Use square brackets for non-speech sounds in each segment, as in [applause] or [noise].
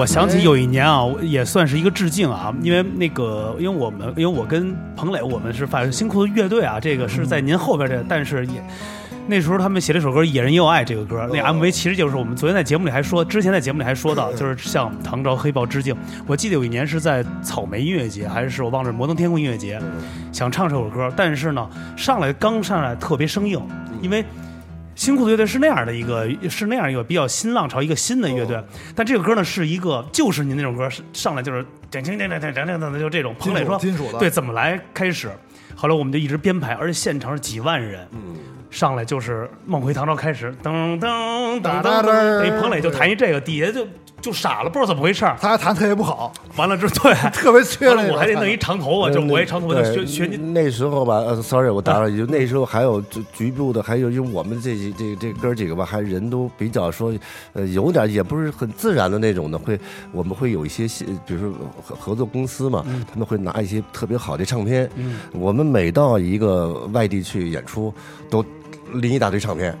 我想起有一年啊，也算是一个致敬啊，因为那个，因为我们，因为我跟彭磊，我们是反正新裤子乐队啊，这个是在您后边这，但是也那时候他们写了一首歌《野人也有爱》这个歌，那 MV 其实就是我们昨天在节目里还说，之前在节目里还说到，就是向唐朝黑豹致敬。我记得有一年是在草莓音乐节，还是我忘了摩登天空音乐节，想唱这首歌，但是呢，上来刚上来特别生硬，因为。新裤子乐队是那样的一个，是那样一个比较新浪潮，一个新的乐队。但这个歌呢，是一个就是您那种歌，上来就是点轻点点点点点点，就这种。彭磊说：“金属的对，怎么来开始？”后来我们就一直编排，而且现场是几万人。上来就是《梦回唐朝》开始，噔噔噔噔噔，一彭磊就弹一这个，底下就就傻了，不知道怎么回事他还弹特别不好，完了之后对，[laughs] 特别缺了，我还得弄一长头发，就我一长头发就学学那时候吧，呃，sorry，我打扰一句，那时候还有局部的，还有就我们这几这这哥几个吧，还人都比较说，呃，有点也不是很自然的那种的，会我们会有一些，比如说合合作公司嘛，他们会拿一些特别好的唱片，我们每到一个外地去演出都。拎一大堆唱片，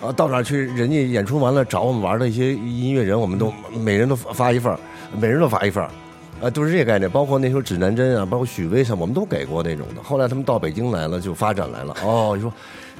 啊，到哪去？人家演出完了找我们玩的一些音乐人，我们都每人都发一份每人都发一份啊，都是这个概念。包括那时候指南针啊，包括许巍什么，我们都给过那种的。后来他们到北京来了，就发展来了。哦，你说，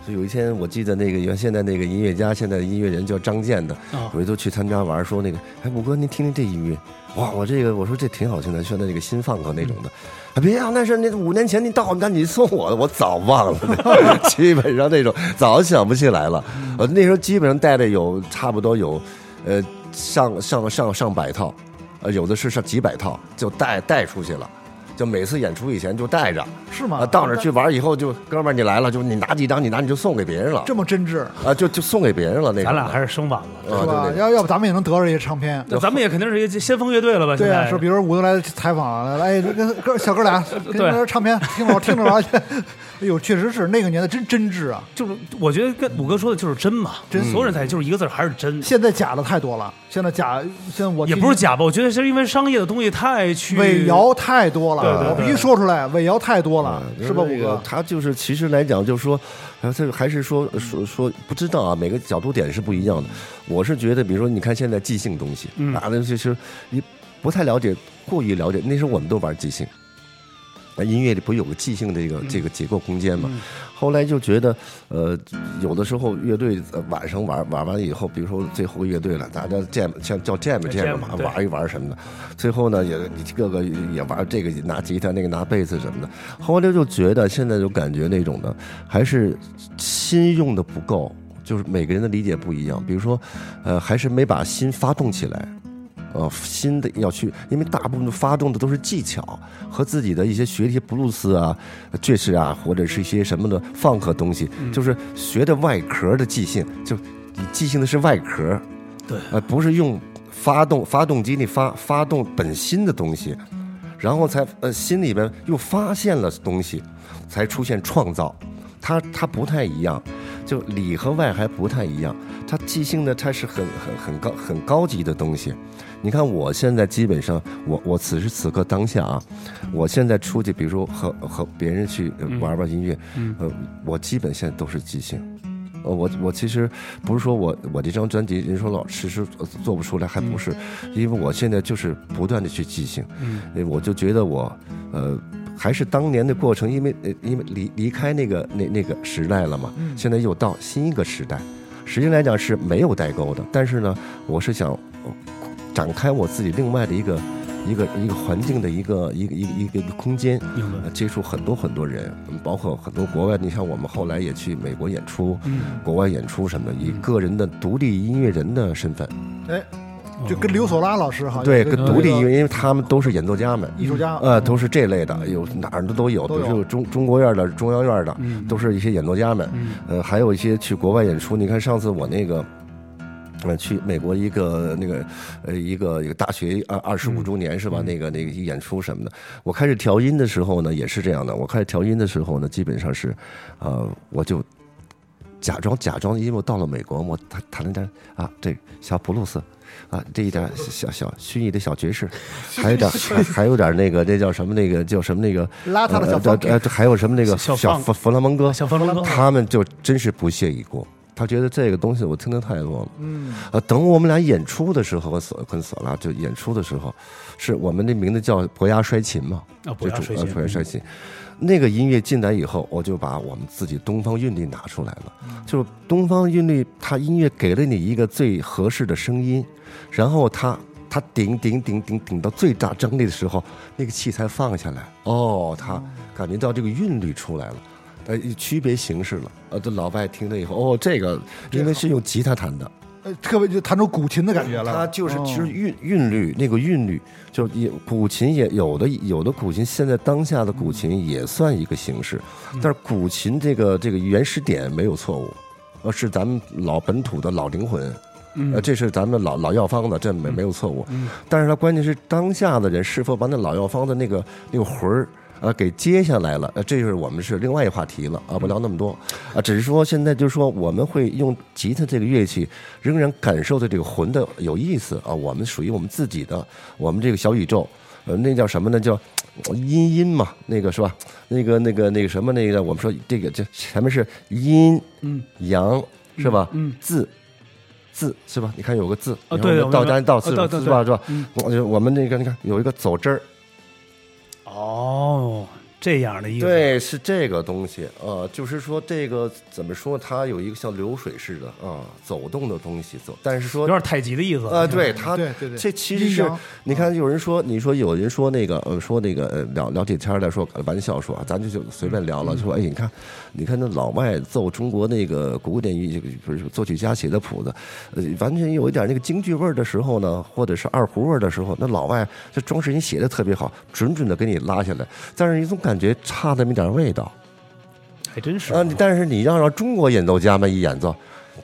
有一天我记得那个原现在那个音乐家，现在的音乐人叫张健的，有一次去他们家玩，说那个，哎，五哥您听听这音乐，哇，我这个我说这挺好听的，现在这个新放克那种的。啊，别啊！那是那五年前你到我们家你送我的，我早忘了。基本上那种早想不起来了。我，那时候基本上带的有差不多有，呃，上上上上百套，呃，有的是上几百套，就带带出去了。就每次演出以前就带着，是吗？到那儿去玩以后，就哥们儿你来了，就你拿几张，你拿你就送给别人了。这么真挚啊！就就送给别人了。那咱俩还是生晚了，是吧？要要不咱们也能得着一些唱片。那咱们也肯定是一个先锋乐队了吧？对啊，是比如伍德来采访了，哎，跟哥小哥俩，对，唱片听着听着玩去。哎呦，确实是那个年代真真挚啊！就是我觉得跟五哥说的就是真嘛，真。所有人才就是一个字还是真。现在假的太多了，现在假，现在我也不是假吧？我觉得是因为商业的东西太去伪谣太多了，我必须说出来，伪谣太多了，是吧？五哥，他就是其实来讲，就是说，他还是说说说不知道啊，每个角度点是不一样的。我是觉得，比如说，你看现在即兴东西，啊，那就是你不太了解，过于了解。那时候我们都玩即兴。音乐里不有个即兴的这个这个结构空间嘛？后来就觉得，呃，有的时候乐队晚上玩玩完了以后，比如说最后乐队了，大家 jam 像叫 jam jam 嘛，玩一玩什么的。最后呢，也各个也玩这个拿吉他，那个拿贝斯什么的。后来就觉得现在就感觉那种的还是心用的不够，就是每个人的理解不一样。比如说，呃，还是没把心发动起来。呃，新的要去，因为大部分发动的都是技巧和自己的一些学一些布鲁斯啊、爵士啊，或者是一些什么的放克东西，就是学的外壳的即兴，就你即兴的是外壳，对，呃，不是用发动发动机里发发动本心的东西，然后才呃心里边又发现了东西，才出现创造，它它不太一样，就里和外还不太一样，它即兴的它是很很很高很高级的东西。你看，我现在基本上，我我此时此刻当下啊，我现在出去，比如说和和别人去玩玩音乐，呃，我基本现在都是即兴，呃，我我其实不是说我我这张专辑人说老迟迟做不出来，还不是，因为我现在就是不断的去即兴，嗯，我就觉得我呃还是当年的过程，因为因为离离开那个那那个时代了嘛，现在又到新一个时代，实际来讲是没有代沟的，但是呢，我是想。展开我自己另外的一个一个一个环境的一个一个一个一个一个空间，接触很多很多人，包括很多国外。你像我们后来也去美国演出，国外演出什么的，以个人的独立音乐人的身份。哎，就跟刘索拉老师哈，对，跟独立音乐，因为他们都是演奏家们，艺术家，呃，都是这类的，有哪儿的都有，比如说中中国院的、中央院的，都是一些演奏家们。呃，还有一些去国外演出。你看上次我那个。呃，去美国一个那个呃一个一个大学二二十五周年是吧？那个那个演出什么的，我开始调音的时候呢，也是这样的。我开始调音的时候呢，基本上是，呃，我就假装假装，因为我到了美国，我弹弹了点啊，这小布鲁斯，啊，这一点小小虚拟的小爵士，还有点还还有点那个那叫什么那个叫什么那个邋遢的小呃，还有什么那个小弗弗拉蒙哥，小弗拉蒙哥，他们就真是不屑一顾。他觉得这个东西我听得太多了。嗯，呃，等我们俩演出的时候，和索跟索拉就演出的时候，是我们那名字叫伯牙摔琴嘛，啊，不要就主呃，伯牙摔琴。那个音乐进来以后，我就把我们自己东方韵律拿出来了。就是东方韵律，它音乐给了你一个最合适的声音，然后它它顶顶顶顶顶到最大张力的时候，那个气才放下来。哦，他感觉到这个韵律出来了。呃，区别形式了，呃，这老外听了以后，哦，这个因为是用吉他弹的，呃特别就弹出古琴的感觉了。它就是哦其实韵韵律那个韵律，就也古琴也有的有的古琴，现在当下的古琴也算一个形式，但是古琴这个这个原始点没有错误，呃，是咱们老本土的老灵魂。呃，这是咱们老老药方的，这没没有错误。但是它关键是当下的人是否把那老药方的那个那个魂儿呃给接下来了，呃，这就是我们是另外一话题了啊，不聊那么多啊，只是说现在就是说我们会用吉他这个乐器，仍然感受的这个魂的有意思啊，我们属于我们自己的，我们这个小宇宙，呃，那叫什么呢？叫阴阴嘛，那个是吧？那个那个那个什么那个，我们说这个这前面是阴，嗯，阳是吧？嗯，字。字是吧？你看有个字，哦然后道对我明白家道字是吧？是吧？嗯我就我们那个你看有一个走之儿，哦，这样的意思，对，是这个东西呃、就是说这个怎么说？它有一个像流水似的啊、走动的东西走，但是说有点太极的意思呃，对它，对对对。这其实是你看有人说，你说有人说那个呃说那个呃聊聊这天儿来说呃玩笑说啊，咱就就随便聊了，说哎你看你看那老外奏中国那个古典乐不是作曲家写的谱子，呃完全有一点那个京剧味儿的时候呢，或者是二胡味儿的时候，那老外这装饰音写的特别好，准准的给你拉下来，但是你总感觉差那么一点味道。还真是啊，你但是你要让中国演奏家们一演奏，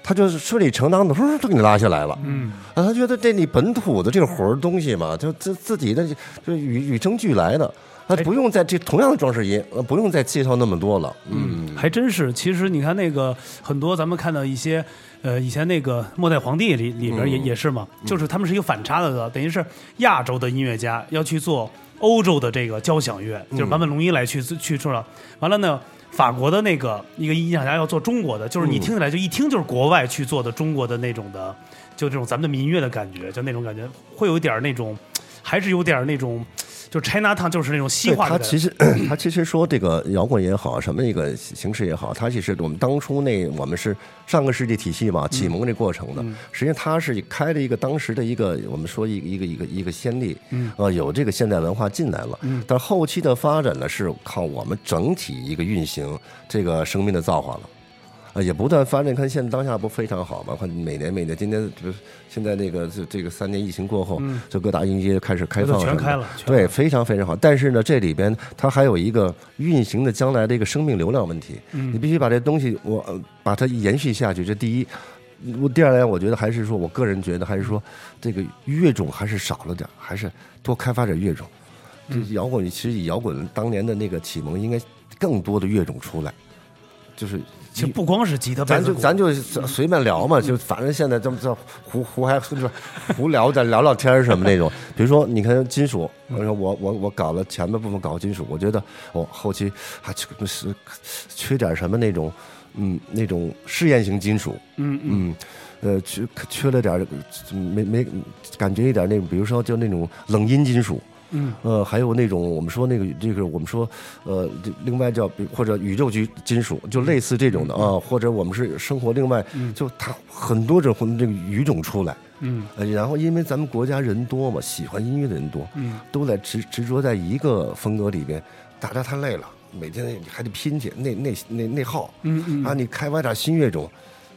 他就是顺理成章的，呼就给你拉下来了。嗯，啊，他觉得这你本土的这个活儿东西嘛，就自自己的就与与生俱来的，他哎不用再这同样的装饰音，呃不用再介绍那么多了。嗯，还真是。其实你看那个很多咱们看到一些。呃，以前那个末代皇帝里里边也、嗯。也是嘛，就是他们是一个反差的，等于是亚洲的音乐家要去做欧洲的这个交响乐，就是坂本龙一来去去做了。完了呢，法国的那个一个音响家要做中国的，就是你听起来就一听就是国外去做的中国的那种的，就这种咱们的民乐的感觉，就那种感觉，会有点那种，还是有点那种，就 China Town 就是那种西对化的。他其实 [clears throat] 他其实说这个摇滚也好，什么一个形式也好，他其实我们当初那我们是上个世纪体系嘛，启蒙这过程的，实际上他是开了一个当时的一个我们说一个一个一个一个先例，嗯呃，有这个现代文化进来了，嗯但后期的发展呢是靠我们整体一个运行这个生命的造化了。啊，也不断发展。看现在当下不非常好吗？看每年每年，今年就是现在那个这这个三年疫情过后，这各大音乐节开始开放了对，非常非常好。但是呢，这里边它还有一个运行的将来的一个生命流量问题，你必须把这东西我呃把它延续下去。这第一。我第二来，我觉得还是说，我个人觉得还是说，这个乐种还是少了点儿，还是多开发点乐种。这摇滚其实以摇滚当年的那个启蒙，应该更多的乐种出来，就是其实不光是吉他，咱就咱就随便聊嘛，就反正现在这么这胡胡还就是胡聊着聊聊天儿什么那种。比如说，你看金属，我说我我我搞了前半部分搞金属，我觉得我后期还缺是缺点什么那种，嗯，那种试验型金属，嗯嗯，呃，缺缺了点没没感觉一点那种，比如说就那种冷音金属。嗯，呃，还有那种我们说那个这个我们说呃，另外叫比或者宇宙级金属，就类似这种的啊，或者我们是生活另外就它很多种这个语种出来，嗯。呃，然后因为咱们国家人多嘛，喜欢音乐的人多，嗯，都在执执着在一个风格里边，大家太累了，每天还得拼去那那那内耗，嗯嗯。啊，你开发点新乐种。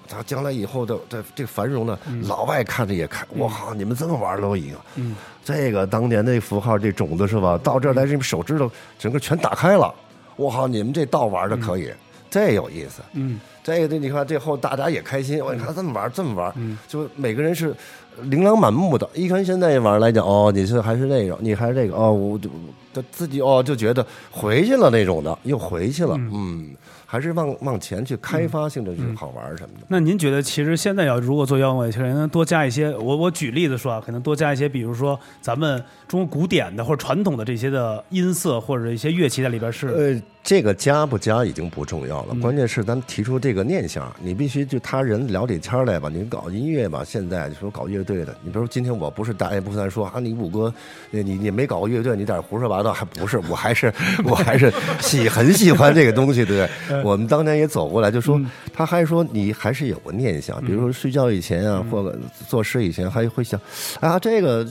他将来以后的这这繁荣呢，老外看着也看，我靠，你们这么玩都赢。嗯，这个当年那符号这种子是吧？到这儿来，这手指头整个全打开了，我靠，你们这道玩的可以，这有意思。嗯这个你看，这后大家也开心。我你看这么玩，这么玩，就每个人是琳琅满目的。一看现在玩来讲，哦，你是还是那个，你还是这个，哦，我就他自己哦就觉得回去了那种的，又回去了，嗯，还是往往前去开发性的去好玩什么的。那您觉得，其实现在要如果做摇滚乐，其实应该多加一些，我我举例子说啊，可能多加一些，比如说咱们中国古典的或者传统的这些的音色或者一些乐器在里边是，呃，这个加不加已经不重要了，关键是咱们提出这个个念想，你必须就他人聊起天儿来吧，你搞音乐吧，现在说搞乐队的，你比如说今天我不是大言不惭说啊，你五哥，你你你没搞过乐队，你在这胡说八道，还不是，[laughs] 我还是我还是喜很喜欢这个东西，对不对？我们当年也走过来，就说他还说你还是有个念想，比如说睡觉以前啊，或者作诗以前还会想，[laughs] 啊，这个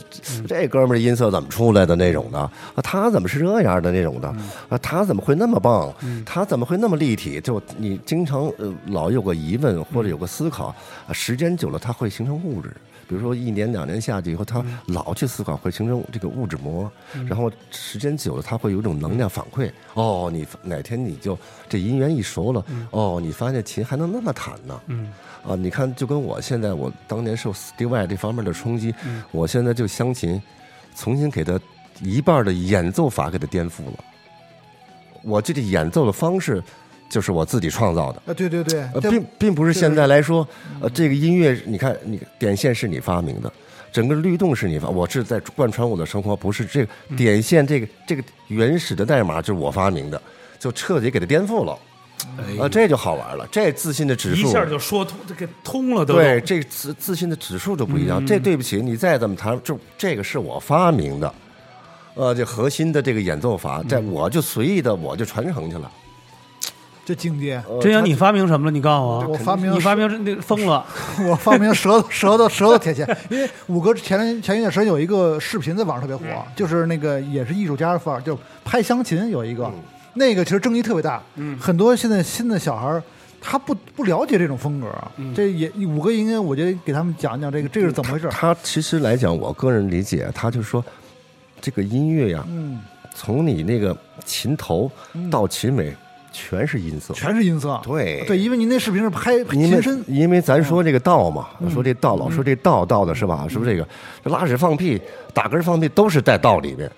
这哥们儿音色怎么出来的那种的啊，他怎么是这样的那种的啊，他怎么会那么棒？他怎么会那么立体？就你经常呃老有个疑问或者有个思考，啊，时间久了他会形成物质。比如说一年两年下去以后，他老去思考，会形成这个物质膜，然后时间久了，他会有一种能量反馈。哦，你哪天你就这姻缘一熟了，哦，你发现琴还能那么弹呢？嗯啊，你看，就跟我现在，我当年受 Steve Vai 这方面的冲击，我现在就湘琴，重新给他一半的演奏法给他颠覆了。我这个演奏的方式，就是我自己创造的。啊，对对对，呃，并并不是现在来说，呃，这个音乐，你看，你点线是你发明的，整个律动是你发，我是在贯穿我的生活，不是这个点线这个这个原始的代码就是我发明的，就彻底给它颠覆了，啊，这就好玩了，这自信的指数一下就说通，这给通了都。对，这个自自信的指数就不一样。这对不起，你再怎么弹，就这个是我发明的，呃，这核心的这个演奏法，在我就随意的我就传承去了。这境界，呃真阳，你发明什么了？你告诉我。我发明你发明那疯了。[laughs] 我发明舌头舌头舌头铁线，因为五哥前前一段时间有一个视频在网上特别火，就是那个也是艺术家范儿，就拍湘琴有一个，那个其实争议特别大，嗯，很多现在新的小孩儿他不不了解这种风格，这也五哥应该我觉得给他们讲讲这个这是怎么回事儿，他其实来讲，我个人理解，他就是说，这个音乐呀，嗯，从你那个琴头到琴尾，全是音色。全是音色，对对，因为您那视频是拍因为琴身，因为咱说这个道嘛，嗯说这道老说这道道的是吧？是不是这个这拉屎放屁、打嗝放屁都是在道里面。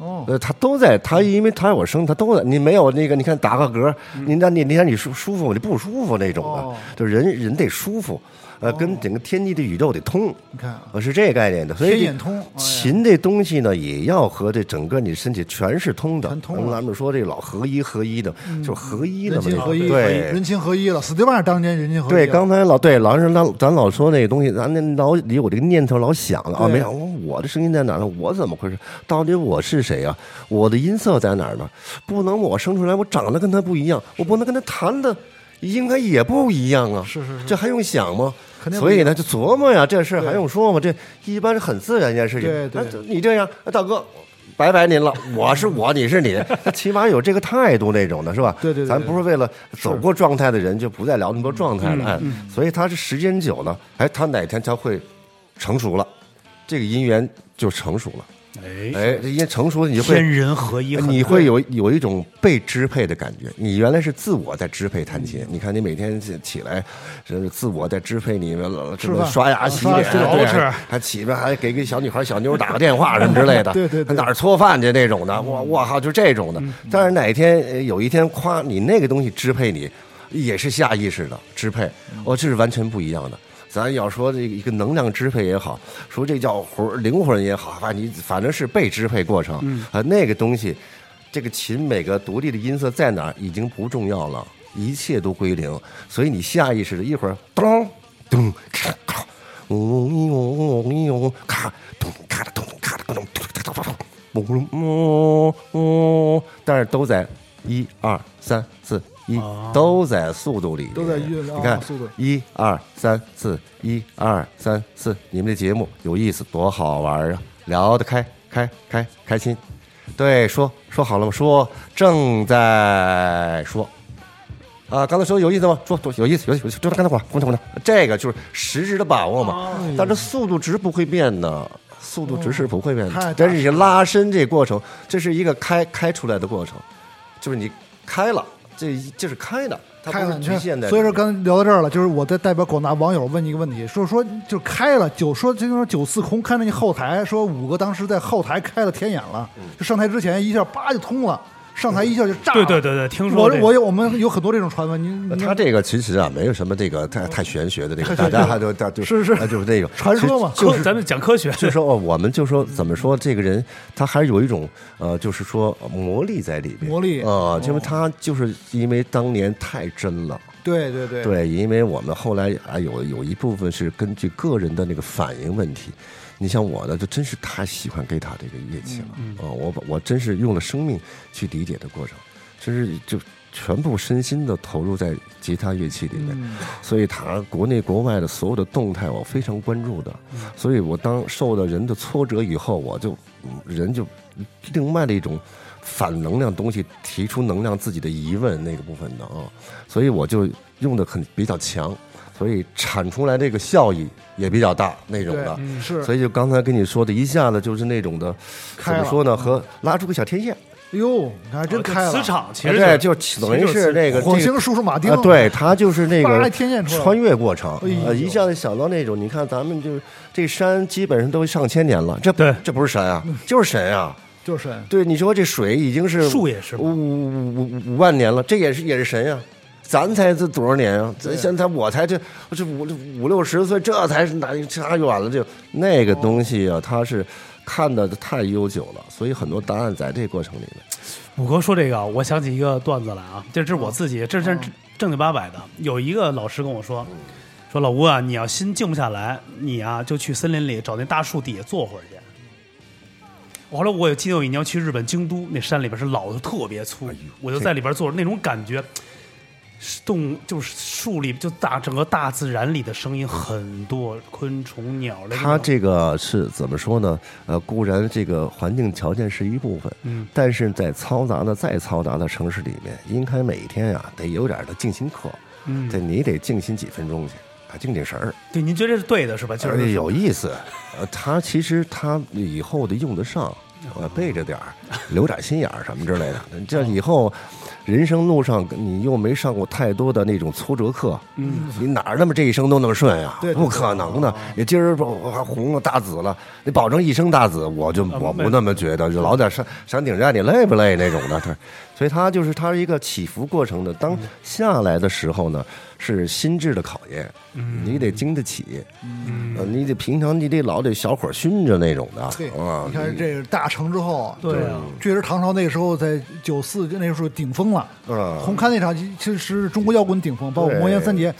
哦，呃，他都在，他因为他我生，他都在。你没有那个，你看打个嗝，你那你你看你舒舒服吗？你不舒服那种的，就人人得舒服，呃，跟整个天地的宇宙得通。你看呃，是这个概念的，所以琴这东西呢，也要和这整个你身体全是通的。全通了嗯咱们说这老合一合一的，就是合一的嘛。对人情合一了，死对半当年人情合一，对，刚才老对老是咱咱老说那个东西，咱那老里有这个念头老想了啊，没想我的声音在哪呢？我怎么回事？到底我是谁啊？我的音色在哪儿呢？不能我生出来我长得跟他不一样，我不能跟他弹的应该也不一样啊。是是是这还用想吗？肯定所以呢，就琢磨呀，这事儿还用说吗？这一般是很自然一件事情。对对你这样，啊大哥。拜拜您了，我是我，你是你，[laughs] 那起码有这个态度那种的是吧？对对对咱不是为了走过状态的人就不再聊那么多状态了，哎，所以他是时间久了，哎，他哪天他会成熟了，这个姻缘就成熟了，哎，哎，这姻成熟了，你就会天人合一，你会有有一种被支配的感觉。你原来是自我在支配弹琴，你看你每天起起来，是自我在支配你们吃饭刷牙洗脸，对还起来还给给小女孩小妞打个电话什么之类的，[laughs] 对对对哪儿搓饭去那种的，我我靠，就这种的。但是哪天呃有一天夸你那个东西支配你，也是下意识的支配，哦，这是完全不一样的。咱要说这个一个能量支配也好，说这叫魂灵魂也好，反正你反正是被支配过程。嗯啊，那个东西，这个琴每个独立的音色在哪儿已经不重要了，一切都归零。所以你下意识的一会儿咚咚咔咔，嗡嗡嗡嗡咔咚咔哒咚咔哒咚咚咔哒咚咚咚咚，但是都在一二三四。一哦都在速度里，都在运你看啊速度一二三四，一二三四，你们这节目有意思，多好玩啊！聊得开，开开开心。对，说说好了吗？说正在说。啊，刚才说有意思吗？说多有意思，有意思，有意思就刚才话，滚滚滚，这个就是实质的把握嘛。但是速度值不会变的，速度值是不会变的。但是你拉伸这过程，这是一个开开出来的过程，就是你开了，这这是开的，它不局限的。所以说刚才聊到这儿了，就是我在代表广大网友问你一个问题，说说就开了九说就说九四空开了你后台，说五个当时在后台开了天眼了，嗯就上台之前一下叭就通了，上台一下就炸了。对对对对，听说我这个。我有我们有很多这种传闻，您您他这个其实啊，没有什么这个太太玄学的这个，大家还都大就是是。啊就是这个传说嘛。就是，[laughs] 咱们讲科学，就说哦，我们就说怎么说，这个人他还是有一种呃，就是说魔力在里边。魔力。啊，因为他就是因为当年太真了，对对对，对，因为我们后来啊有有一部分是根据个人的那个反应问题。你像我呢，就真是太喜欢吉他这个乐器了啊、我把我真是用了生命去理解的过程，真是就全部身心的投入在吉他乐器里面。所以他国内国外的所有的动态，我非常关注的。所以我当受到人的挫折以后，我就嗯人就另外的一种反能量东西，提出能量自己的疑问那个部分的啊，所以我就用的很比较强，所以产出来这个效益也比较大那种的。对，是，所以就刚才跟你说的，一下子就是那种的，怎么说呢？和拉出个小天线，哟，你看真开了，磁场其实对，就就等于是那个火星叔叔马丁啊，对，他就是那个穿越过程，一下子想到那种，你看咱们就这山基本上都上千年了，这对。这不是神啊，就是神啊。就是神，对，你说这水已经是树也是五五五五五万年了，这也是也是神呀、咱才这多少年啊？咱现在我才这这五五六十岁，这才是哪差远了就那个东西啊，它是看的太悠久了，所以很多答案在这过程里面。五哥说这个，我想起一个段子来啊，这是我自己，这是正正经八百的。有一个老师跟我说，说老吴啊，你要心静不下来，你啊就去森林里找那大树底下坐会儿去。后来我有记得有一年去日本京都，那山里边是老的特别粗，我就在里边坐着，那种感觉，是动就是树里就大整个大自然里的声音很多，昆虫鸟类。它这个是怎么说呢？呃，固然这个环境条件是一部分，嗯，但是在嘈杂的再嘈杂的城市里面，应该每天呀、得有点的静心课，嗯对你得静心几分钟去，啊，静静神儿。对，您觉得是对的是吧？就呃是有意思，呃，他其实他以后得用得上，呃，备着点儿，留点心眼儿什么之类的。这以后人生路上，你又没上过太多的那种挫折课，嗯，你哪儿那么这一生都那么顺呀？对对不可能的。你今儿不还红了大紫了，你保证一生大紫，我就我不那么觉得，就老在山山顶站，你累不累那种的。对，所以它就是它是一个起伏过程的。当下来的时候呢，是心智的考验，你得经得起，呃，你得平常你得老得小火熏着那种的对，啊你。看这个大成之后，对啊确实唐朝那个时候在九四那个时候顶峰了。啊，红磡那场其实是中国摇滚顶峰，包括魔岩三杰。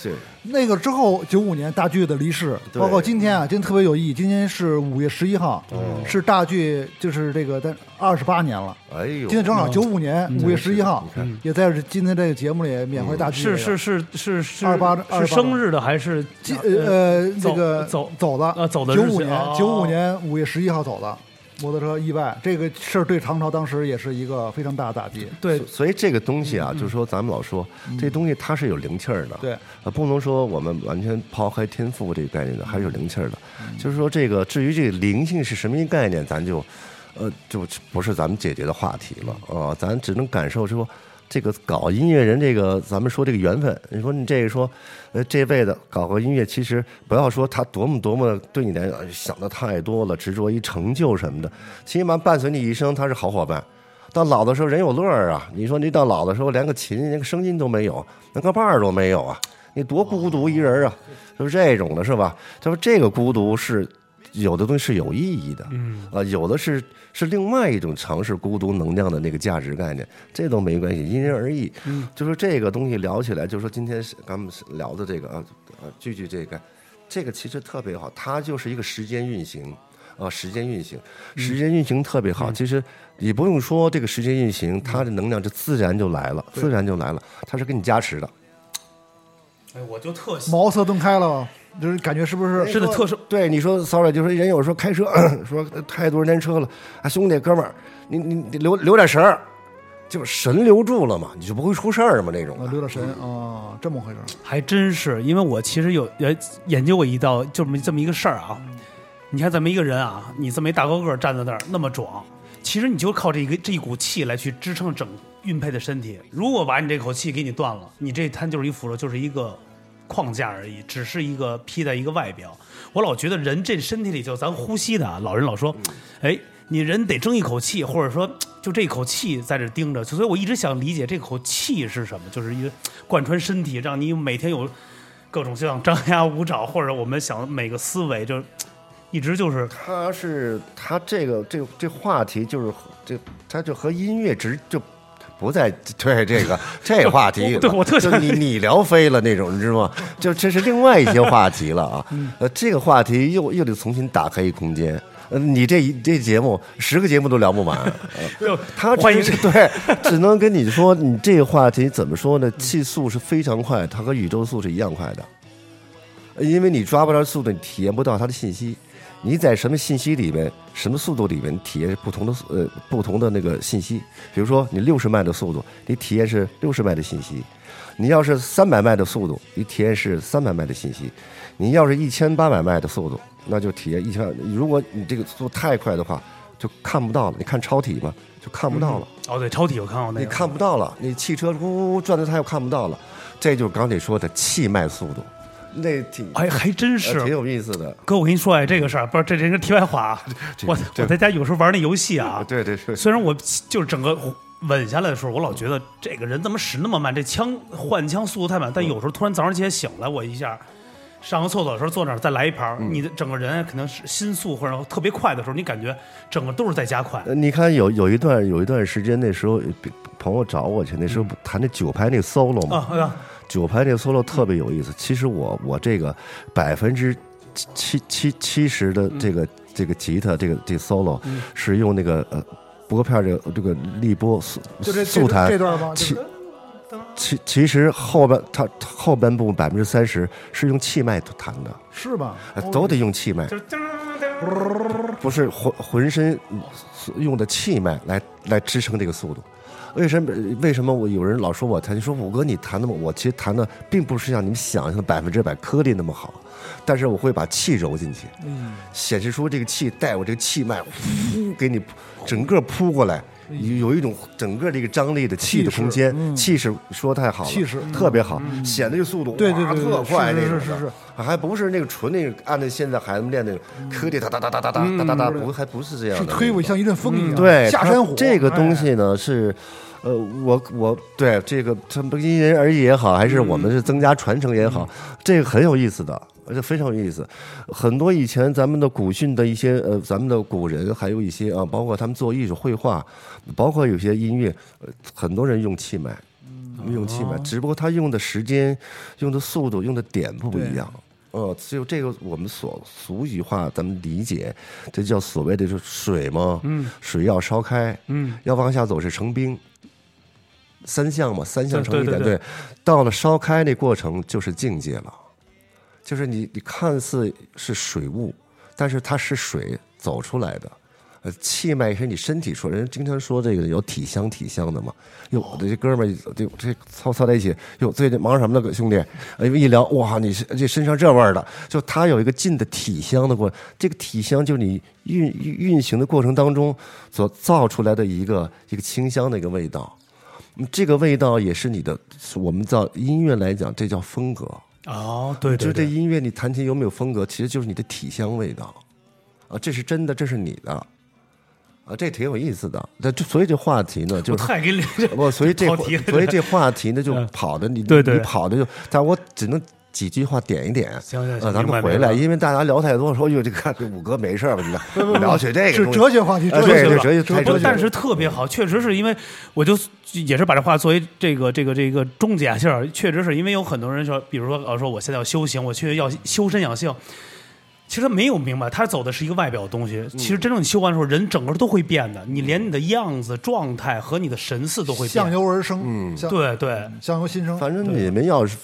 对那个之后，九五年大剧的离世，包括今天啊，今天特别有意义。今天是五月十一号，哦是大剧就是这个但二十八年了。哎呦，今天正好九五年五月十一号，也在今天这个节目里缅怀大剧。是是是是是28是28生日的还是今呃呃走这个走走了呃走的九五年九五年五月十一号走的摩托车意外，这个事儿对唐朝当时也是一个非常大的打击。对所以这个东西啊，就是说咱们老说这东西它是有灵气儿的，对，呃，不能说我们完全抛开天赋这个概念的，还是有灵气儿的。嗯就是说这个至于这个灵性是什么一概念，咱就呃就不是咱们解决的话题了啊、咱只能感受说。这个搞音乐人，这个咱们说这个缘分，你说你这个说，呃，这辈子搞个音乐，其实不要说他多么多么对你来讲想的太多了，执着于成就什么的，起码伴随你一生，他是好伙伴。到老的时候人有乐儿啊！你说你到老的时候连个琴、连个声音都没有，连个伴儿都没有啊！你多孤独一人啊！就是这种的，是吧？他说这个孤独是有的东西是有意义的，嗯啊，有的是是另外一种尝试孤独能量的那个价值概念，这都没关系，因人而异。嗯，就说这个东西聊起来，就说今天是咱们聊的这个啊啊，句句这个，这个其实特别好，它就是一个时间运行。啊，时间运行，时间运行特别好。其实你不用说这个时间运行，它的能量就自然就来了，自然就来了，它是给你加持的。哎，我就特喜茅塞顿开了，就是感觉是不是？是的特殊对你说，sorry，就是人有时候开车 [clears throat] 说太多年车了，啊，兄弟哥们儿，你你你留留点神儿，就神留住了嘛，你就不会出事儿嘛那种啊，留点神啊，这么回事儿。还真是，因为我其实有也研究过一道这么这么一个事儿啊。你看这么一个人啊，你这么一大高个儿站在那儿那么壮，其实你就靠这一个这一股气来去支撑整运配的身体。如果把你这口气给你断了，你这摊就是一腐肉，就是一个框架而已，只是一个披在一个外表。我老觉得人这身体里就咱呼吸的啊，老人老说，哎，你人得争一口气，或者说就这口气在这盯着。所以我一直想理解这口气是什么，就是一个贯穿身体，让你每天有各种像张牙舞爪，或者我们想每个思维就一直就是他是他这个这这话题就是这，他就和音乐直就不再对这个这话题，[laughs] 对我特你你聊飞了那种，你知道吗？就这是另外一些话题了啊。嗯呃，这个话题又又得重新打开一空间。呃，你这一这节目十个节目都聊不完，[laughs] 呃他欢迎 [laughs] 对，只能跟你说，你这个话题怎么说呢？气速是非常快，它和宇宙速是一样快的，呃因为你抓不着速度，你体验不到它的信息。你在什么信息里面，什么速度里面体验不同的呃不同的那个信息。比如说你六十迈的速度，你体验是六十迈的信息；你要是三百迈的速度，你体验是三百迈的信息；你要是一千八百迈的速度，那就体验一千。如果你这个速度太快的话，就看不到了。你看超体嘛，就看不到了。哦，对，超体我看过那个你，看不到了，你汽车呜呜呜转的它又看不到了，这就是刚才说的气脉速度，那挺哎，还真呃是挺。有意思的。哥，我跟你说哎，这个事儿不是这这是题外话啊。[laughs] 我我在家有时候玩那游戏啊，[laughs] 对对对，虽然我就是整个稳下来的时候，我老觉得这个人怎么使那么慢，这枪换枪速度太慢。但有时候突然早上起来醒来，我一下上个厕所的时候坐那儿再来一盘，你的整个人可能是心速或者特别快的时候，你感觉整个都是在加快。呃你看有有一段有一段时间，那时候朋友找我去，那时候弹那九拍那 solo 嘛，九拍那 solo 特别有意思。其实我我这个百分之七七七十的这个、这个吉他这个这个 solo 是用那个呃拨片这个这个立波速速弹这段吗？其其其实后半它后半部分百分之三十是用气脉弹的，是吧？呃都得用气脉，不是浑浑身用的气脉来来支撑这个速度。为什么？为什么我有人老说我弹？你说五哥你弹的么？我其实弹的并不是像你们想象的百分之百颗粒那么好，但是我会把气揉进去，嗯，显示出这个气带我这个气脉，呼给你整个扑过来，有有一种整个这个张力的气的空间，嗯。气势说太好了，气势特别好，显得这个速度对对对对特快是那种的。是是。是还不是那个纯那个按照现在孩子们练那个颗粒哒哒哒哒哒哒哒哒哒，不还不是这样是的，推我像一阵风一样，对，下山虎这个东哎西呢是，呃，我我对这个它不因人而异也好，还是我们是增加传承也好，这个很有意思的，而且非常有意思。很多以前咱们的古训的一些呃，咱们的古人，还有一些啊，包括他们做艺术绘画，包括有些音乐，呃很多人用气脉。用气脉，只不过他用的时间、用的速度、用的点不一样。呃，只有这个我们所俗语话，咱们理解，这叫所谓的就是水嘛，嗯，水要烧开，嗯，要往下走是成冰，三项嘛，三项成一点，对对对到了烧开那过程就是境界了，就是你你看似是水雾，但是它是水走出来的。呃，气脉是你身体说，人家经常说这个有体香体香的嘛。哟，我这哥们儿这这凑凑在一起，哟，最近忙什么呢，兄弟？哎，一聊，哇，你是这身上这味儿的，就他有一个进的体香的过程，这个体香就是你运运运行的过程当中所造出来的一个一个清香的一个味道。这个味道也是你的，我们造音乐来讲，这叫风格。哦，对就这音乐，你弹琴有没有风格，其实就是你的体香味道，啊，这是真的，这是你的，啊，这挺有意思的。那就所以这话题呢，就我太给你不，所以这所以这话题呢，就嗯。跑的你对对。你跑的就，但我只能几句话点一点。行行行呃，咱们回来，因为大家聊太多，说哟，这看这五哥没事儿吧？你看 [laughs] 聊起这个是哲学话题，呃哲学吧对对哲学哲学但是特别好，确实是因为我就也是把这话作为这个这个这个终结性儿，确实是因为有很多人说，比如说呃说我现在要修行，我去要修身养性。其实没有明白，他走的是一个外表的东西。其实真正你修完的时候，人整个都会变的，你连你的样子、状态和你的神似都会相变。由而生，嗯，相对对，相由心生。反正你们要是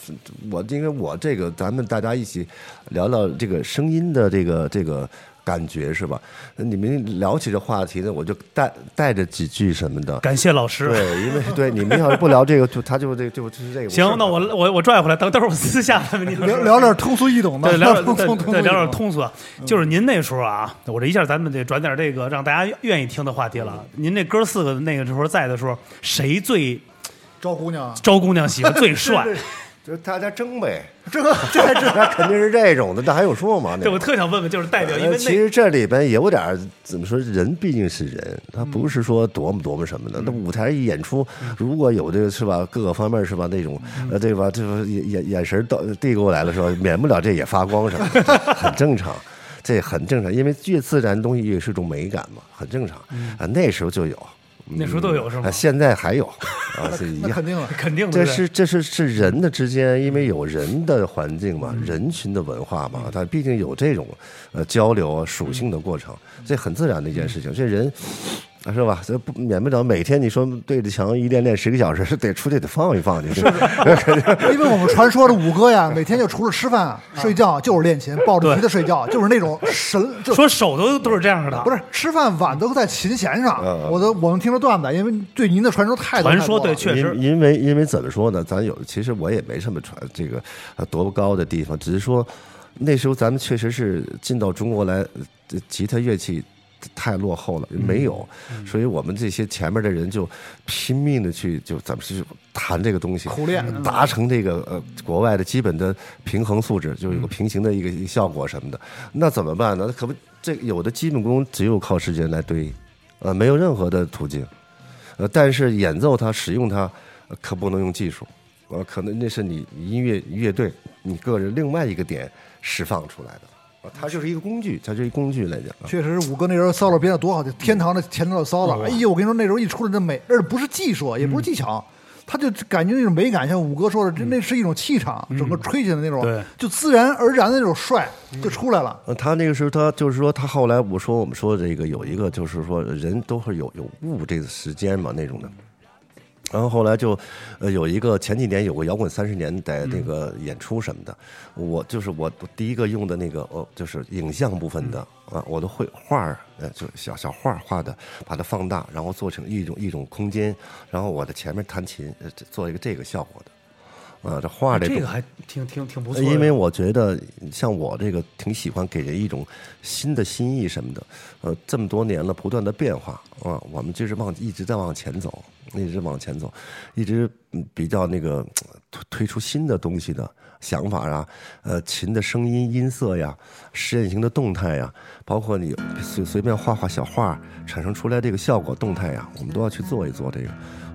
我，因为我这个，咱们大家一起聊聊这个声音的这个这个感觉是吧？你们聊起这话题呢，我就带带着几句什么的。感谢老师。对，因为对你们要是不聊这个，就他就这就就是这个。行，那我我我拽回来，等等会儿我私下问你聊聊点通俗易懂的，对，聊点通对通通对聊点通俗啊，就是您那时候啊，我这一下咱们得转点这个让大家愿意听的话题了。您这哥四个那个时候在的时候，谁最招姑娘，招姑娘喜欢、最帅？[laughs] 就是大家争呗，这这这那肯定是这种的，那还用说吗？那 [laughs] 对，我特想问问，就是代表，因为呃其实这里边有点儿怎么说，人毕竟是人，他不是说多么多么什么嗯的。那舞台一演出，如果有这个是吧，各个方面是吧，那种嗯呃对吧，这个眼眼眼神到递过来了是吧，免不了这也发光什么的，[laughs] 很正常。这很正常，因为越自然的东西越是一种美感嘛，很正常。嗯啊，那时候就有，那时候都有是吗啊，？现在还有啊，是一样。那肯定了。肯定的，这是这是是人的之间，因为有人的环境嗯嘛，人群的文化嘛，它毕竟有这种呃交流啊属性的过程，这很自然的一件事情。这人啊是吧？这不免不了每天你说对着墙一练练十个小时，[laughs] 得出去得放一放去。是 [laughs] 因为我们传说的五哥呀，每天就除了吃饭、睡觉就是练琴，抱着吉他睡觉，就是那种神，就说手都都是这样的，不是吃饭碗都在琴弦上。嗯我都我们听说段子，因为对您的传说太多传说对，太多了确实因因为因为怎么说呢？咱有其实我也没什么传这个呃多高的地方，只是说那时候咱们确实是进到中国来，呃吉他乐器。太落后了，没有，所以我们这些前面的人就拼命的去就怎么去谈这个东西，苦练。达成这个呃国外的基本的平衡素质，就有个平行的一个一个效果什么的。那怎么办呢？可不，这有的基本功只有靠时间来堆，呃，没有任何的途径。呃，但是演奏它、使用它，呃可不能用技术，呃，可能那是你音乐乐队你个人另外一个点释放出来的，啊，它就是一个工具，它就是一工具来讲啊。确实，五哥那时候 solo 编的多好，就天堂的前头的 solo，哎呦，我跟你说，那时候一出来那美，而且不是技术，也不是技巧，他就感觉那种美感，像五哥说的，这那是一种气场，整个吹起来的那种对，就自然而然的那种帅就出来了。呃，他那个时候，他就是说，他后来我说我们说这个有一个，就是说人都会有有悟这个时间嘛那种的。然后后来就，呃，有一个前几年有个摇滚三十年在那个演出什么的，我就是我我第一个用的那个哦，就是影像部分的啊，我的绘画儿，呃，就小小画画的，把它放大，然后做成一种一种空间，然后我的前面弹琴，呃，做一个这个效果的，啊，这画这个还挺挺挺不错的，因为我觉得像我这个挺喜欢给人一种新的心意什么的，呃，这么多年了，不断的变化啊，我们就是往一直在往前走，一直往前走，一直嗯比较那个推推出新的东西的想法啊，呃，琴的声音音色呀，实验型的动态呀，包括你随随便画画小画产生出来这个效果动态呀，我们都要去做一做这个。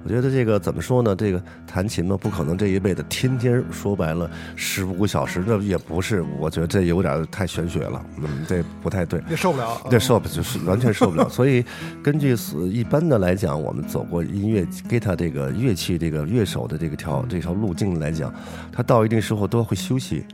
我觉得这个怎么说呢？这个弹琴嘛，不可能这一辈子天天说白了十五个小时，那也不是。我觉得这有点太玄学了，嗯，这不太对。也受不了，这受不就是完全受不了。[laughs] 所以根据所一般的来讲，我们走过音乐给他这个乐器这个乐手的这个条这条路径来讲，他到一定时候都会休息。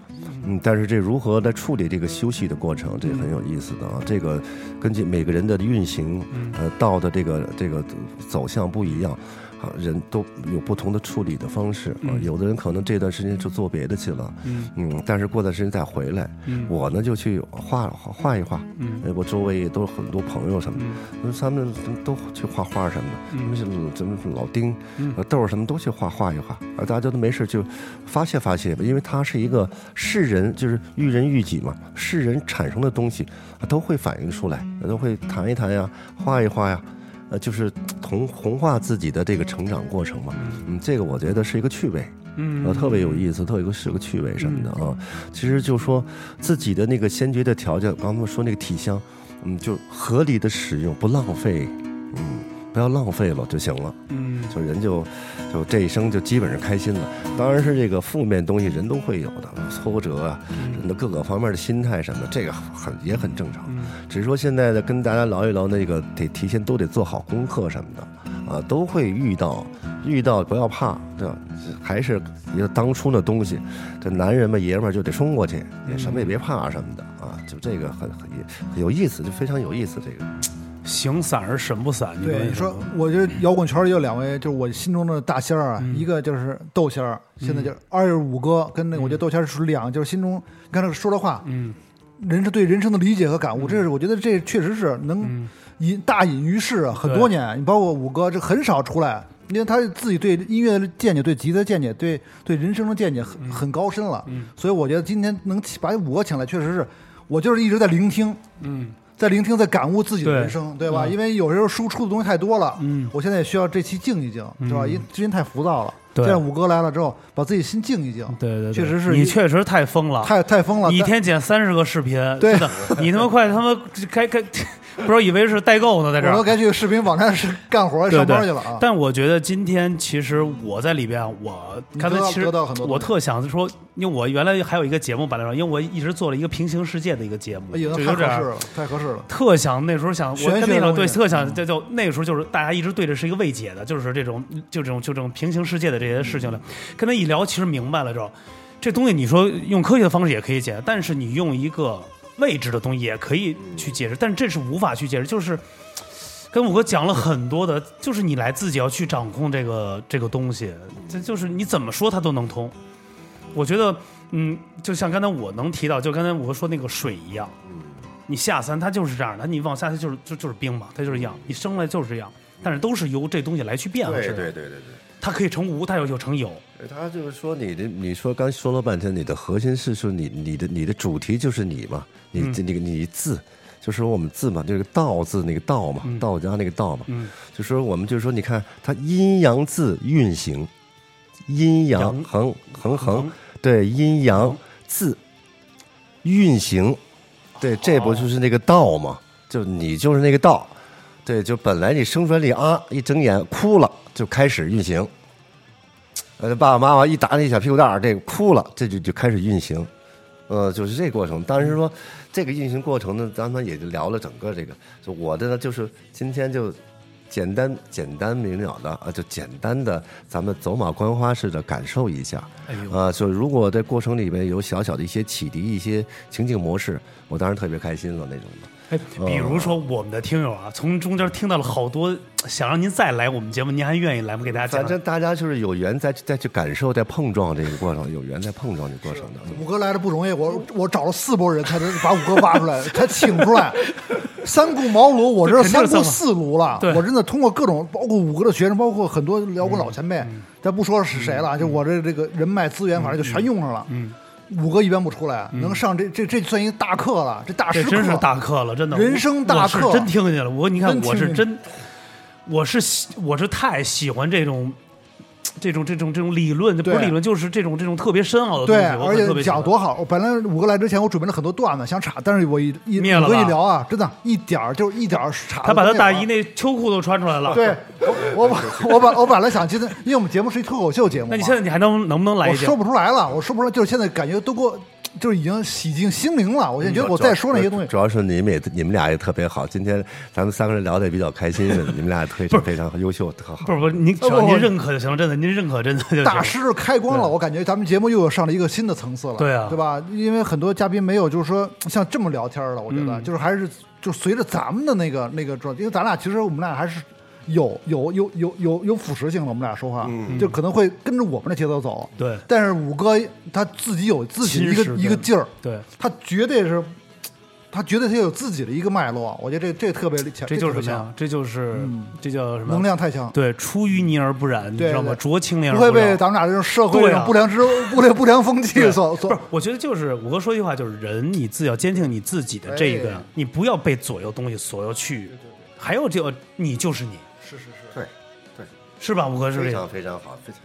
嗯，但是这如何来处理这个休息的过程，这很有意思的啊。这个根据每个人的运行，呃，道的这个这个走向不一样。啊，人都有不同的处理的方式啊。有的人可能这段时间就做别的去了，嗯但是过段时间再回来。我呢就去画画画一画，嗯，我周围也都有很多朋友什么的，嗯，他们都去画画什么的，他们是怎么老丁、呃豆儿什么都去画画一画，啊，大家都没事就发泄发泄吧，因为它是一个世人，就是育人育己嘛，世人产生的东西，啊都会反映出来，都会谈一谈呀，画一画呀。呃，就是同同化自己的这个成长过程嘛，嗯，这个我觉得是一个趣味，嗯呃，特别有意思，特别是个趣味什么的啊。其实就说自己的那个先决的条件，刚刚说那个体香，嗯，就合理的使用，不浪费，嗯，不要浪费了就行了。嗯就人就就这一生就基本上开心了。当然是这个负面东西人都会有的，挫折啊，人的各个方面的心态什么的，这个很也很正常。只是说现在的跟大家聊一聊那个得提前都得做好功课什么的啊，都会遇到，遇到不要怕，对吧？还是一个当初那东西，这男人嘛爷们儿就得冲过去，也什么也别怕什么的啊，就这个很很很有意思，就非常有意思这个。形散而神不散。对，你你说，我觉得摇滚圈里有两位，就是我心中的大仙儿啊，一个就是窦仙儿，现在就是二十五哥，跟那个我觉得窦仙儿是两，就是心中刚才说的话，嗯，人是对人生的理解和感悟，这是我觉得这确实是能隐大隐于世啊，很多年。你包括五哥，这很少出来，因为他自己对音乐的见解、对吉他的见解、对对人生的见解很很高深了。所以我觉得今天能把五哥请来，确实是我就是一直在聆听，嗯，在聆听，在感悟自己的人生，对吧？嗯因为有时候输出的东西太多了，嗯我现在也需要这期静一静，对吧？因为之前太浮躁了。对现在五哥来了之后，把自己心静一静，对对对，确实是你确实太疯了，太太疯了。你一天剪三十个视频，对真的，你他妈快他妈该该不知道以为是代购呢，在这儿。我都该去视频网站是干活对上班去了啊。但我觉得今天其实我在里边，我刚才其实我特想说，因为我原来还有一个节目本来说，因为我一直做了一个平行世界的一个节目，哎，就有点太合适了，太合适了。特想那时候想，我跟那种对特想嗯就就那个时候就是大家一直对着是一个未解的，就是这种就这种就这种平行世界的这些事情了。跟他一聊，其实明白了之后，这东西你说用科学的方式也可以解，但是你用一个未知的东西也可以去解释，但是这是无法去解释，就是。跟五哥讲了很多的，就是你来自己要去掌控这个这个东西，这就是你怎么说它都能通。我觉得，嗯，就像刚才我能提到，就刚才我说那个水一样，你下三它就是这样的，你往下它就是就就是冰嘛，它就是一样，你生来就是这样，但是都是由这东西来去变化对对对对。它可以成无，它又又成有，他就是说你的，你说刚说了半天，你的核心是说你你的你的主题就是你嘛，你嗯这那个你字，就是说我们字嘛，这个道字那个道嘛，道家那个道嘛，嗯，就说我们就是说，你看它阴阳字运行，阴阳阳横横横横，对阴阳字运行，对，这不就是那个道嘛？就你就是那个道，对，就本来你生出来你啊，一睁眼哭了，就开始运行。呃，爸爸妈妈一打那小屁股蛋儿，这个哭了，这就就开始运行，呃，就是这过程。但是说这个运行过程呢，咱们也就聊了整个这个。就我的呢，就是今天就简单简单明了的啊，就简单的咱们走马观花式的感受一下。哎呦，啊，就如果在过程里面有小小的一些启迪、一些情景模式，我当然特别开心了那种的。哎，比如说我们的听友啊，从中间听到了好多 [tsk] 想让您再来我们节目，您还愿意来吗？给大家。反正大家就是有缘再再去感受、再碰撞这个过程，有缘再碰撞这个过程的。五哥来的不容易，我我找了四波人才能把五哥挖出来，[laughs] 才请出来。三顾茅庐，我这三顾四庐了。对我真的通过各种，包括五哥的学生，包括很多辽国老前辈，咱不说是谁了，就我这这个人脉资源，反正就全用上了。嗯，五哥一般不出来，能上这这这算一个大课了，这大师课这真是大课了，真的，人生大我是课真听见了。我你看我是真，我是喜我是太喜欢这种。这种这种这种理论，不是理论，就是这种这种特别深奥的东对，西，对而且很特别喜欢讲多好。我本来五哥来之前，我准备了很多段子想插，但是我一一灭了我一聊啊，真的，一点儿就是一点儿插他把他大衣那秋裤都穿出来了。，对，[laughs] 我我把我本来想今天，因为我们节目是一脱口秀节目，那你现在你还能能不能来一句我说？不出来了，我说不出来，就是现在感觉都给我，就是已经洗净心灵了。我现在觉得我再说那些东西，主要是你们也你们俩也特别好。今天咱们三个人聊的也比较开心，[laughs] 你们俩也非常非常优秀，特好不。是不是，您只要您认可就行了，真的，您认可真的。大师开光了，我感觉咱们节目又有上了一个新的层次了，对啊对吧？因为很多嘉宾没有，就是说像这么聊天了，我觉得嗯就是还是就随着咱们的那个那个状，因为咱俩其实我们俩还是。有有有有有有腐蚀性的，我们俩说话，就可能会跟着我们的节奏走。对但是五哥他自己有自己的一个一个劲儿，对，他绝对是，他绝对他有自己的一个脉络。我觉得这这特别强，这就是什么呀？这就是嗯这叫什么？能量太强，对，出淤泥而不染，你知道吗？对濯清涟而不会被。咱们俩这种社会对啊这种不良之不良不良风气所所不是，我觉得就是五哥说一句话，就是人你自己要坚定你自己的这个哎，你不要被左右东西左右去。还有这个，你就是你，是是是，对对，是吧？五哥是非。常非常好，非常。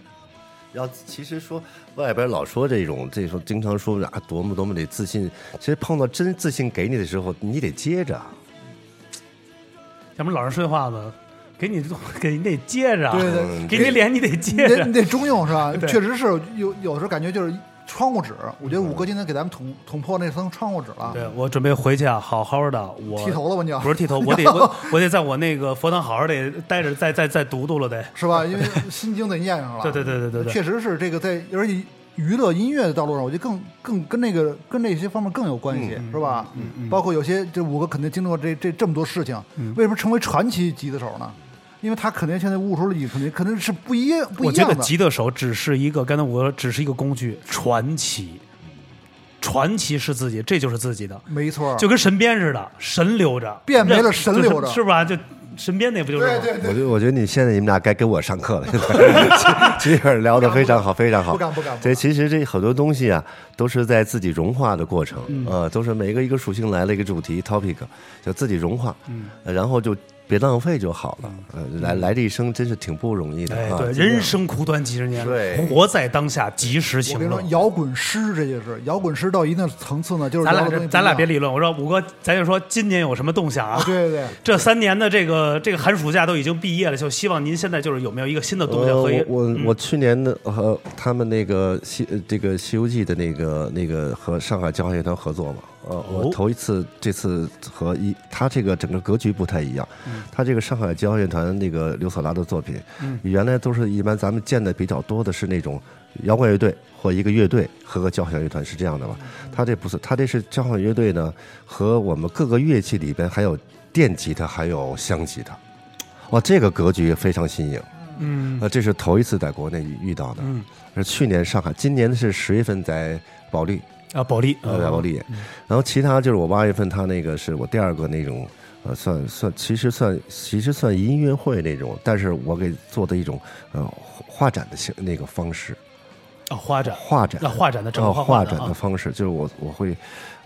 要其实说外边老说这种，这种经常说啊多么多么的自信，其实碰到真自信给你的时候，你得接着。咱们老人说句话呢，给你给你得接着，对对嗯给你脸你得接着你。得中用是吧？[laughs] 确实是有有时候感觉就是窗户纸，我觉得五哥今天给咱们捅捅破那层窗户纸了，对我准备回去啊，好好的，我剃头了吧你不是剃头，我得我 [laughs] 我得在我那个佛堂好好得待着，再再再读读了得。是吧？因为心经得念上了，[laughs] 对对对对对对确实是这个在而且娱乐音乐的道路上，我觉得更更跟那个跟那些方面更有关系，是吧？包括有些这五个肯定经历过这这这么多事情，为什么成为传奇吉他手呢？因为他肯定现在悟出了，肯定肯定是不一样不我觉得一样的。吉他手只是一个，刚才我说只是一个工具，传奇，传奇是自己，这就是自己的，没错，就跟神鞭似的，神留着，变没了神留着就是是吧？就神鞭那不就是吗？对对对我觉得，我觉得你现在你们俩该跟我上课了。[laughs] 其实聊得非常好，非常好。不敢不敢这其实这很多东西啊，都是在自己融化的过程，呃，都是每个一个属性来了一个主题 topic，就自己融化，嗯，然后就别浪费就好了。呃，来来这一生真是挺不容易的哎，啊。对，人生苦短几十年，对活在当下，及时我行乐跟你说，。摇滚诗这就是摇滚诗到一定层次呢，就是咱俩的东西不咱俩别理论，我说五哥，咱就说今年有什么动向啊啊，？对对对，[laughs] 这三年的这个这个寒暑假都已经毕业了，就希望您现在就是有没有一个新的动向呃和一个我我我去年的和他们那个西呃这个《西游记》的那个那个和上海交响乐团合作嘛，呃，哦我头一次这次和一他这个整个格局不太一样，他这个上海交响乐团那个刘索拉的作品，原来都是一般咱们见的比较多的是那种摇滚乐队或一个乐队和个交响乐团是这样的吧？他这不是，他这是交响乐队呢和我们各个乐器里边还有电吉他还有箱吉他，哇，这个格局非常新颖。嗯。呃，这是头一次在国内遇到的。嗯。是去年上海，今年是十月份在保利，啊，保利呃，在保利。然后其他就是我八月份，他那个是我第二个那种，呃，算算其实算其实算音乐会那种，但是我给做的一种呃画展的形那个方式，啊，画展画展啊，画展的画展展的方式，就是我我会。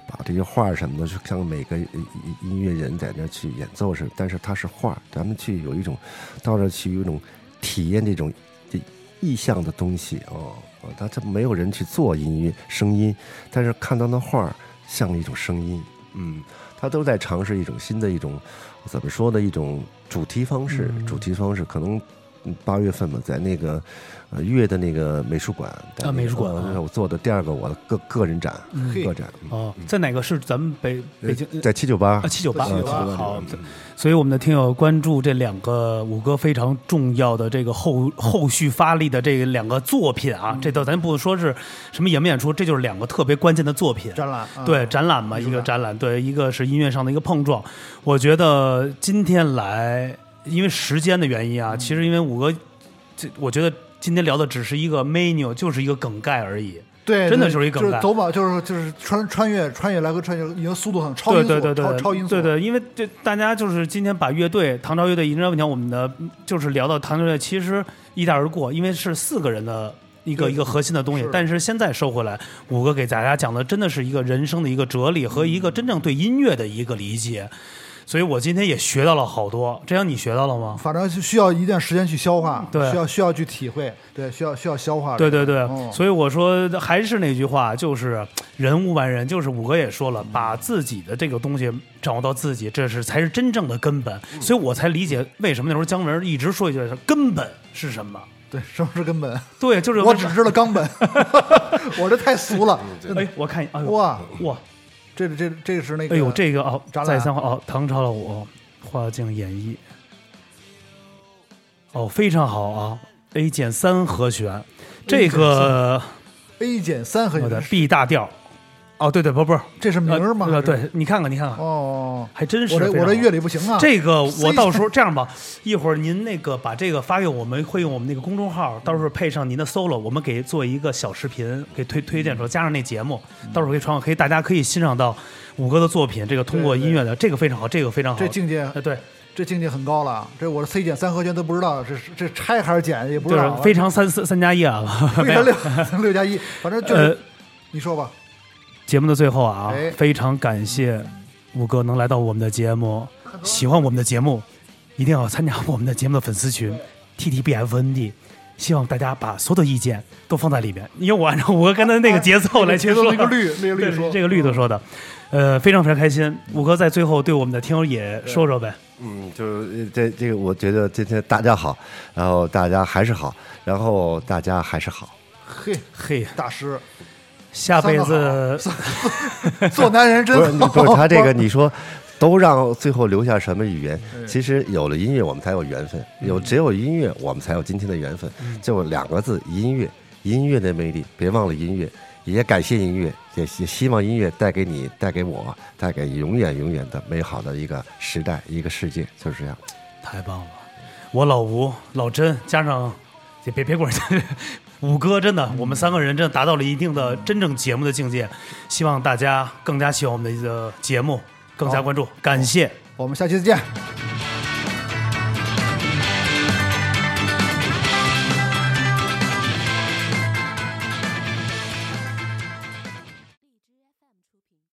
把这些画什么的，就像每个音音乐人在那去演奏似的，但是它是画，咱们去有一种到那去有一种体验这种这意象的东西哦。哦他这没有人去做音乐声音，但是看到那画儿像一种声音，嗯，他都在尝试一种新的一种怎么说的？一种主题方式，嗯主题方式可能嗯八月份嘛，在那个呃月的那个美术馆在那个美术馆我做的第二个我的个个人展，嘿个展，嗯哦，在哪个是咱们北北京？在七九八啊，七九八，798好嗯，所以我们的听友关注这两个五哥非常重要的这个后后续发力的这两个作品啊，这都咱不说是什么演不演出，这就是两个特别关键的作品。展览啊对展览嘛，一个展览，对，一个是音乐上的一个碰撞。我觉得今天来，因为时间的原因啊，其实因为五哥，这我觉得今天聊的只是一个 menu，就是一个梗概而已。对，真的就是一梗概。就是走马，就是就是穿穿越穿越来回穿越，已经速度很超音速，对对对对，超超音速，对对，因为这大家就是今天把乐队唐朝乐队，你知道，你看我们的就是聊到唐朝乐队，其实一带而过，因为是四个人的。一个一个核心的东西，但是现在收回来，五哥给大家讲的真的是一个人生的一个哲理和一个真正对音乐的一个理解，所以我今天也学到了好多。这样你学到了吗？反正是需要一段时间去消化，对需要需要去体会，对，需要需要消化，对对对，哦所以我说还是那句话，就是人无完人，就是五哥也说了，把自己的这个东西掌握到自己，这是才是真正的根本。所以我才理解为什么那时候姜文一直说一句“根本是什么对，什么是根本？”。对，就是我只知道冈本，[laughs] 我这太俗了，哎，我看，哎呦哇，哇，这这这是那个，哎呦，这个哦，再三哦，唐朝的我花镜演绎，哦，非常好啊，A 减三和弦，这个 A 减三。和弦。的弦，B 大调，哦，对对，不不是这是名儿吗？呃，对你看看，你看看，哦，还真是我这我这乐理不行啊，这个我到时候这样吧，一会儿您那个把这个发给我们，会用我们那个公众号，到时候配上您的 solo，我们给做一个小视频，给推推荐出，加上那节目，到时候可以传，可以大家可以欣赏到五哥的作品。这个通过音乐的这个非常好，这个非常好。这境界呃对，这境界很高了，这我的 C 减三和弦都不知道，这是这拆还是减也不就是知道啊，非常三四三加一啊。[laughs] [laughs] 非常六六加一，反正就呃是，你说吧，节目的最后啊哎，非常感谢五哥能来到我们的节目，喜欢我们的节目，一定要参加我们的节目的粉丝群 T T B F N D。希望大家把所有的意见都放在里面，因为我按照我刚才那个节奏来去说，节奏那个绿 [laughs] 那个对律说这个绿都说的，呃，非常非常开心。五哥在最后对我们的听友也说说呗。嗯，就是呃这这个，我觉得今天大家好，然后大家还是好，然后大家还是好。嘿，嘿，大师，下辈子 [laughs] 做男人真不是不是他这个，你说都让最后留下什么语言？其实有了音乐，我们才有缘分；有只有音乐，我们才有今天的缘分。就两个字：音乐。音乐的魅力，别忘了音乐。也感谢音乐，也也希望音乐带给你、带给我、带给永远永远的美好的一个时代、一个世界，就是这样。太棒了！我老吴、老甄加上也别别管五哥，真的，我们三个人真的达到了一定的真正节目的境界。希望大家更加喜欢我们的节目，更加关注。感谢。我们下期再见。